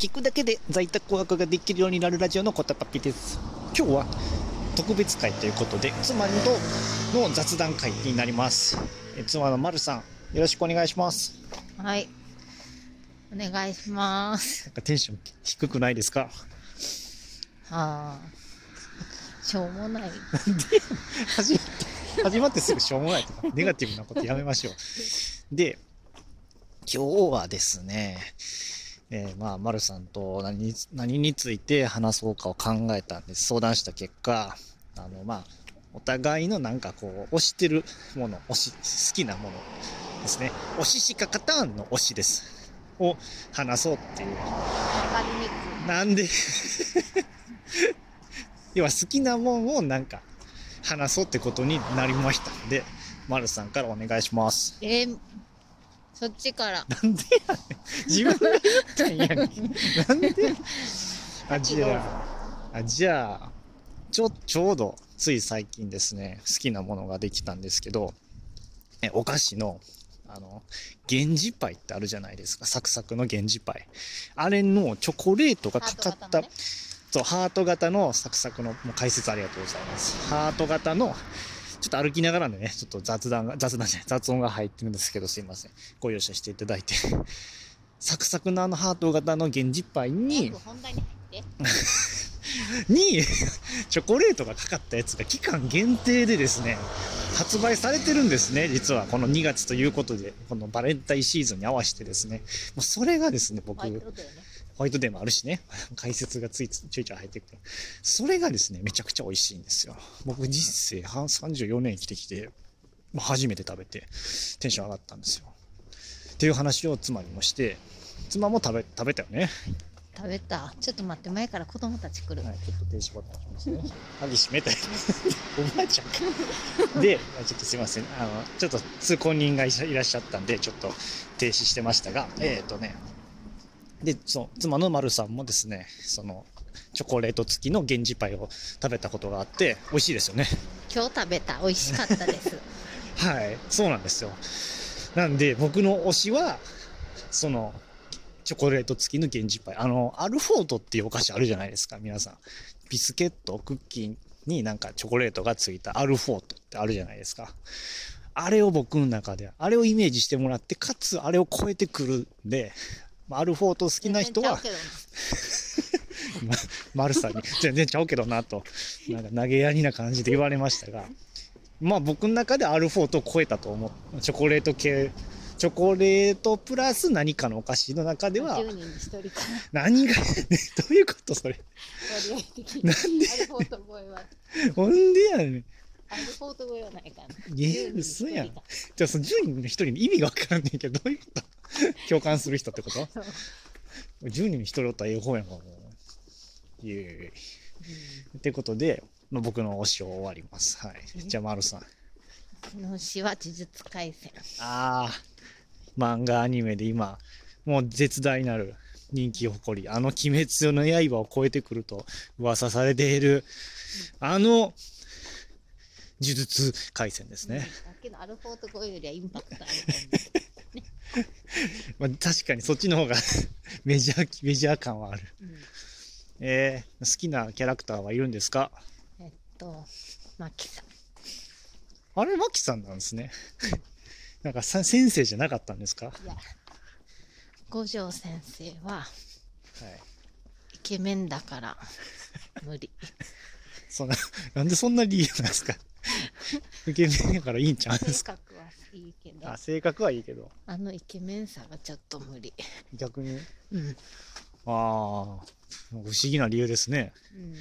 聞くだけで在宅ワークができるようになるラジオのコタパピです。今日は特別会ということで、妻との雑談会になります。え妻のまるさん、よろしくお願いします。はい。お願いします。なんかテンション低くないですか？はあ。しょうもない。始まって、始まってすぐしょうもないとか、ネガティブなことやめましょう。で、今日はですね、えーまあ、まるさんと何に何について話そうかを考えたんです。相談した結果、あの、まあ、お互いのなんかこう、推してるもの、推し、好きなものですね。推ししか勝たんの推しです。を話そうっていう。わかりにくなんで 要は好きなもんをなんか話そうってことになりましたんで、まるさんからお願いします。えーそっちから。なんでやねん。自分が言ったんやねん。なんで あ、じゃあ、あじゃあ、ちょ、ちょうど、つい最近ですね、好きなものができたんですけど、えお菓子の、あの、源氏パイってあるじゃないですか。サクサクの源氏パイ。あれのチョコレートがかかった、ねそう、ハート型のサクサクの、もう解説ありがとうございます。ハート型の、ちょっと歩きながらでね、ちょっと雑談が、雑談じゃない、雑音が入ってるんですけど、すいません。ご容赦していただいて。サクサクのあのハート型の源氏パイにに入って。に、チョコレートがかかったやつが期間限定でですね、発売されてるんですね、実は。この2月ということで、このバレンタインシーズンに合わせてですね。もうそれがですね、僕、ね。ホワイトデーもあるしね、解説がついつちょいちょい入ってくる。それがですね、めちゃくちゃ美味しいんですよ。僕人生半34年生きてきて、初めて食べて、テンション上がったんですよ。っていう話を妻にもして、妻も食べ、食べたよね。食べた。ちょっと待って、前から子供たち来る。はい、ちょっと停止ボタン押しますね。鍵閉めたい。おばあちゃんか。で、ちょっとすいません。あの、ちょっと通行人がいらっしゃったんで、ちょっと停止してましたが、えっ、ー、とね、で、そう、妻の丸さんもですね、その、チョコレート付きの源氏パイを食べたことがあって、美味しいですよね。今日食べた。美味しかったです。はい、そうなんですよ。なんで、僕の推しは、その、チョコレート付きの源氏パイ。あの、アルフォートっていうお菓子あるじゃないですか、皆さん。ビスケット、クッキーになんかチョコレートが付いたアルフォートってあるじゃないですか。あれを僕の中で、あれをイメージしてもらって、かつあれを超えてくるんで、まあアルフォート好きな人は、丸さんに、全然ちゃうけどなと、なんか投げやりな感じで言われましたが、まあ僕の中でアルフォートを超えたと思う。チョコレート系、チョコレートプラス何かのお菓子の中で。は10、人に1人か何が、ね、どういうことそれ。割合的に。なんでアルフォート超えは。ほんでやねん。アルフォート超えはないかな。いや10人に嘘やん1じゃあその10人の一人に意味がわからんねんけど、どういうこと 共感する人ってこと？そう ?10 人に一人おったらええ方やんか、もう。イエーイ。ってことで、まあ、僕の推しを終わります。はい。じゃあ、丸さん。の詩は呪術廻戦。ああ、漫画アニメで今、もう絶大なる人気を誇り、あの鬼滅の刃を超えてくると噂されている、あの、呪術廻戦ですね。だけどアルフォート超えよりはインパクトある まあ、確かにそっちの方が メジャー、メジャー感はある。う。うんえー、好きなキャラクターはいるんですか？えっと、マキさん。あれ、マキさんなんですね。なんかさ先生じゃなかったんですか？はいや、五条先生はい。イケメンだから無理。そんな、なんでそんな理由なんですか？イケメンやからいいんちゃうんで性すか？いいけど、あ、性格はいいけど、あのイケメンさがちょっと無理。逆に？うん。ああ、不思議な理由ですね。うん。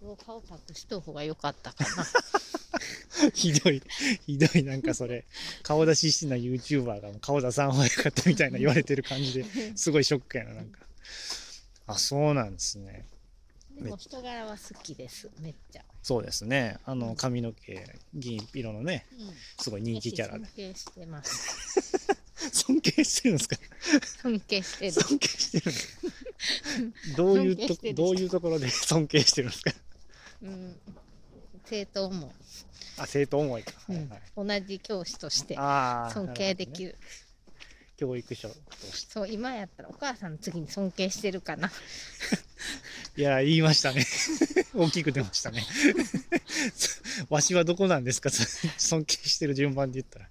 顔を顔隠しとう方が良かったかな。ひどい、ひどい、なんかそれ、顔出ししてない YouTuber が顔出さん方がよかったみたいな言われてる感じですごいショックやな、なんか。あ、そうなんですね。でも人柄は好きです。めっちゃ。そうですね。あの、髪の毛、銀色のね、うん。すごい人気キャラで尊。敬してます。尊敬してるんですか？尊敬してる。尊敬してるんですかどういうとどういうところで尊敬してるんですか？うん。生徒も、あ、生徒思いか。うんはいはい、同じ教師として。尊敬できるる。教育者として。そう今やったらお母さんの次に尊敬してるかな。いや、言いましたね。大きく出ましたね。わしはどこなんですか？尊敬してる順番で言ったら。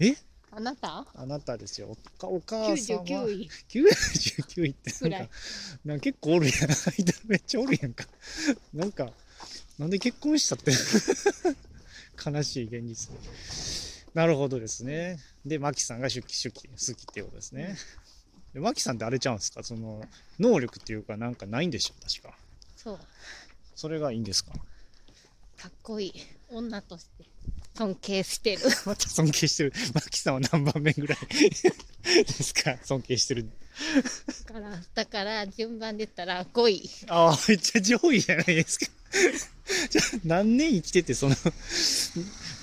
え？あなた？あなたですよ。おお母さんは。99位99位ってなんか、なんか結構おるやん。間めっちゃおるやんか。なんか、なんで結婚したって？悲しい現実。なるほどですね。で、マキさんが出期出期好きっていうことですね。でマキさんってあれちゃうんですか？その、能力っていうかなんかないんでしょ確か。そうそれがいいんですか？かっこいい女として尊敬してる。また尊敬してる。マキさんは何番目ぐらい？ですか？尊敬してる。だからだから順番で言ったら5位。ああ、めっちゃ上位じゃないですか。じゃあ何年生きてて、その、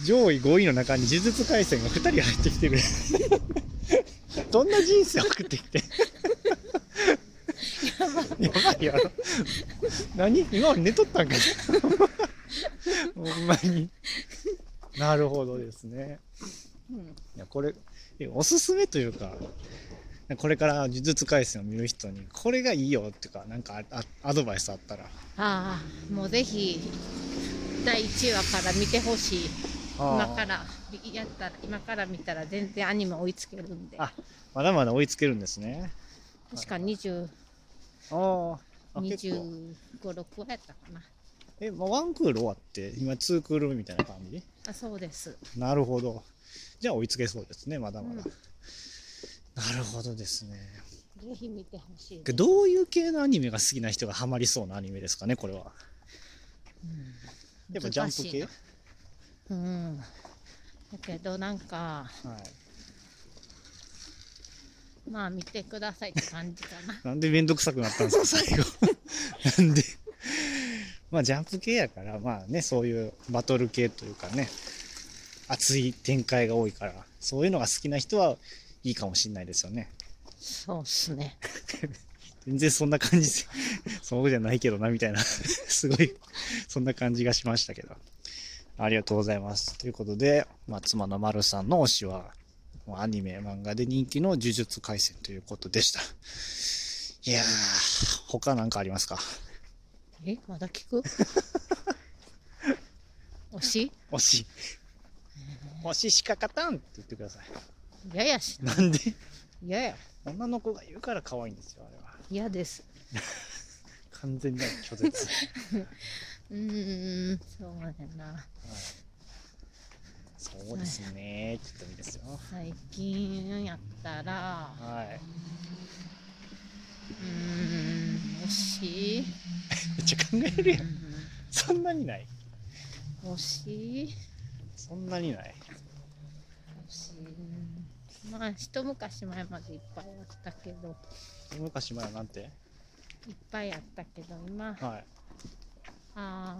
上位5位の中に呪術廻戦が2人入ってきてる。どんな人生送ってきて。やばいやろ。何？今俺寝とったんか ほんまに。なるほどですね。うんいや、これ、えおすすめというか、これから呪術廻戦を見る人に、これがいいよっていうか、なんかアドバイスあったら。ああもうぜひ第1話から見てほしい。今からやったら今から見たら全然アニメ追いつけるんであまだまだ追いつけるんですね。確か20ああ、結構。25、6話やったかなえ、まあ、ワンクール終わって、今ツークールみたいな感じ？あそうですなるほど。じゃあ追いつけそうですね、まだまだ。うんなるほどですね。ぜひ見てほしいどういう系のアニメが好きな人がハマりそうなアニメですかね、これは。やっぱジャンプ系？うんだけどなんかはい。まあ見てくださいって感じかな なんでめんどくさくなったんですか、最後。なんで？まあ、ジャンプ系やから、まあね、そういうバトル系というかね、熱い展開が多いから、そういうのが好きな人はいいかもしれないですよね。そうっすね 全然そんな感じで、そうじゃないけどな、みたいな、すごい、そんな感じがしましたけど。ありがとうございます。ということで、まあ、妻の丸さんの推しは、アニメ、漫画で人気の呪術廻戦ということでした。いやー、他なんかありますか？えまだ聞く？推し？推し。推ししか勝たんって言ってください。嫌やしなんで？嫌や女の子が言うから可愛いんですよ、あれは。嫌です完全な拒絶。うーんそうやなはいそうですね。ちょっといいですよ。最近やったらはい。うーん推しめっちゃ考えるや。うんんそんなにない？推し？そんなにない。推しまあ一昔前までいっぱいあったけど昔前はなんて？いっぱいあったけど今はい。ああ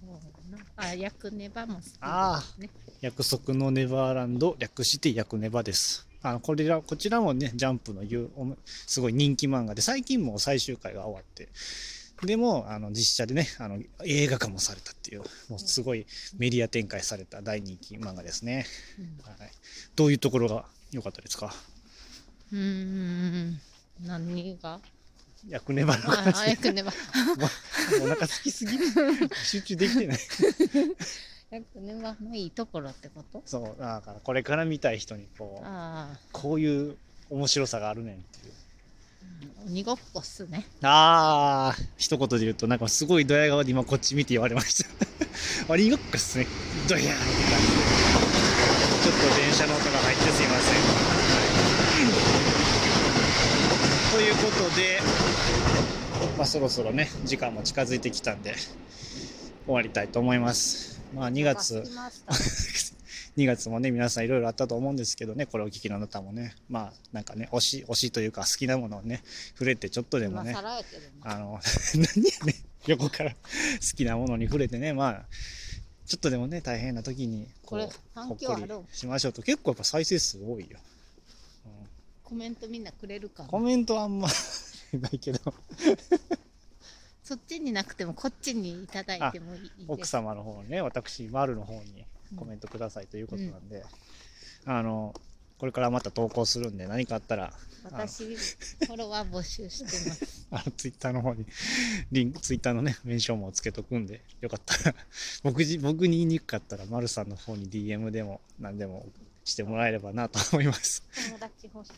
そうだなあ役ネバも好きですあね約束のネバーランド、略して約ネバです。あの、これら、こちらもね、ジャンプの言う、すごい人気漫画で、最近もう最終回が終わって、でも、あの、実写でね、あの、映画化もされたっていう、もうすごいメディア展開された大人気漫画ですね。うんはい。どういうところが良かったですか？うーん何が？役ネバのああ話。役ネバ お腹空きすぎ集中できてない。役ネバのいいところってこと？そう、だからこれから見たい人にこう、ああこういう面白さがあるねんっていう。鬼ごっこっすねあー、一言で言うと、なんかすごいドヤ顔で今こっち見て言われました。あれ、よっかっすね。ドヤーって感じで。ちょっと電車の音が入ってすいません。ということで、まあそろそろね、時間も近づいてきたんで、終わりたいと思います。まあ2月。わかりました 2月もね、皆さんいろいろあったと思うんですけどね、これをお聞きのあなたもね、まあ、なんかね、推し、推しというか好きなものをね、触れてちょっとでも今ね、あの、何やねん、横から好きなものに触れてね、まあ、ちょっとでもね、大変な時に、これ反響ある？しましょうと、結構やっぱ再生数多いよ。うん。コメントみんなくれるかな？コメントあんま ないけど、そっちになくてもこっちにいただいてもいいです。奥様の方にね、私、丸の方にコメントくださいということなんで、あの、これからまた投稿するんで、何かあったら、私、フォロワー募集してます。あの、ツイッターの方に、リンク、ツイッターのね、メンションもつけとくんで、よかったら、僕じ、僕に言いにくかったら、丸さんの方に DM でも、何でもしてもらえればなと思います。友達欲しい。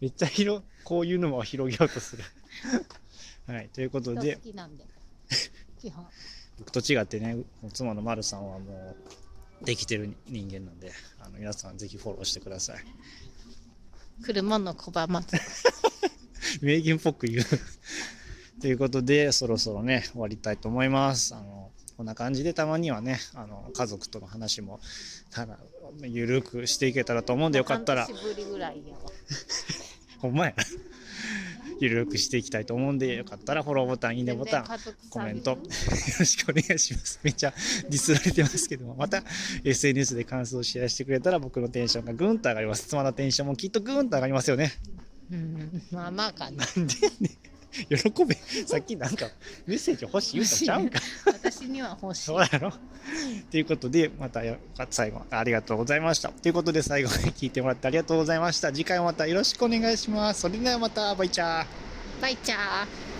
めっちゃ広、こういうのも広げようとする。はい、ということ人で好、きなんで。基本。僕と違ってね、妻の丸さんはもう、できてる人間なんで、あの、皆さんぜひフォローしてください。来るもの拒まず。名言っぽく言う。ということで、そろそろね、終わりたいと思います。あの、こんな感じでたまにはね、あの、家族との話も、ただ、ゆるくしていけたらと思うんで、よかったら半、年ぶりぐらいやわ。ほんまや。ゆるくしていきたいと思うんで、よかったらフォローボタン、いいねボタン、コメント、よ寂ろしくお願いします。めっちゃディスられてますけども、また SNS で感想をシェアしてくれたら僕のテンションがぐんと上がります。妻のテンションもきっとぐんと上がりますよね。うん、まあまあかな。なんでやねん。喜べ。さっきなんかメッセージ欲しい言うたんちゃうんか。私には欲しいそう。やろ。ということで、またよ最後、ありがとうございました。ということで、最後まで聞いてもらってありがとうございました。次回もまたよろしくお願いします。それではまた、バイチャー。バイチャー。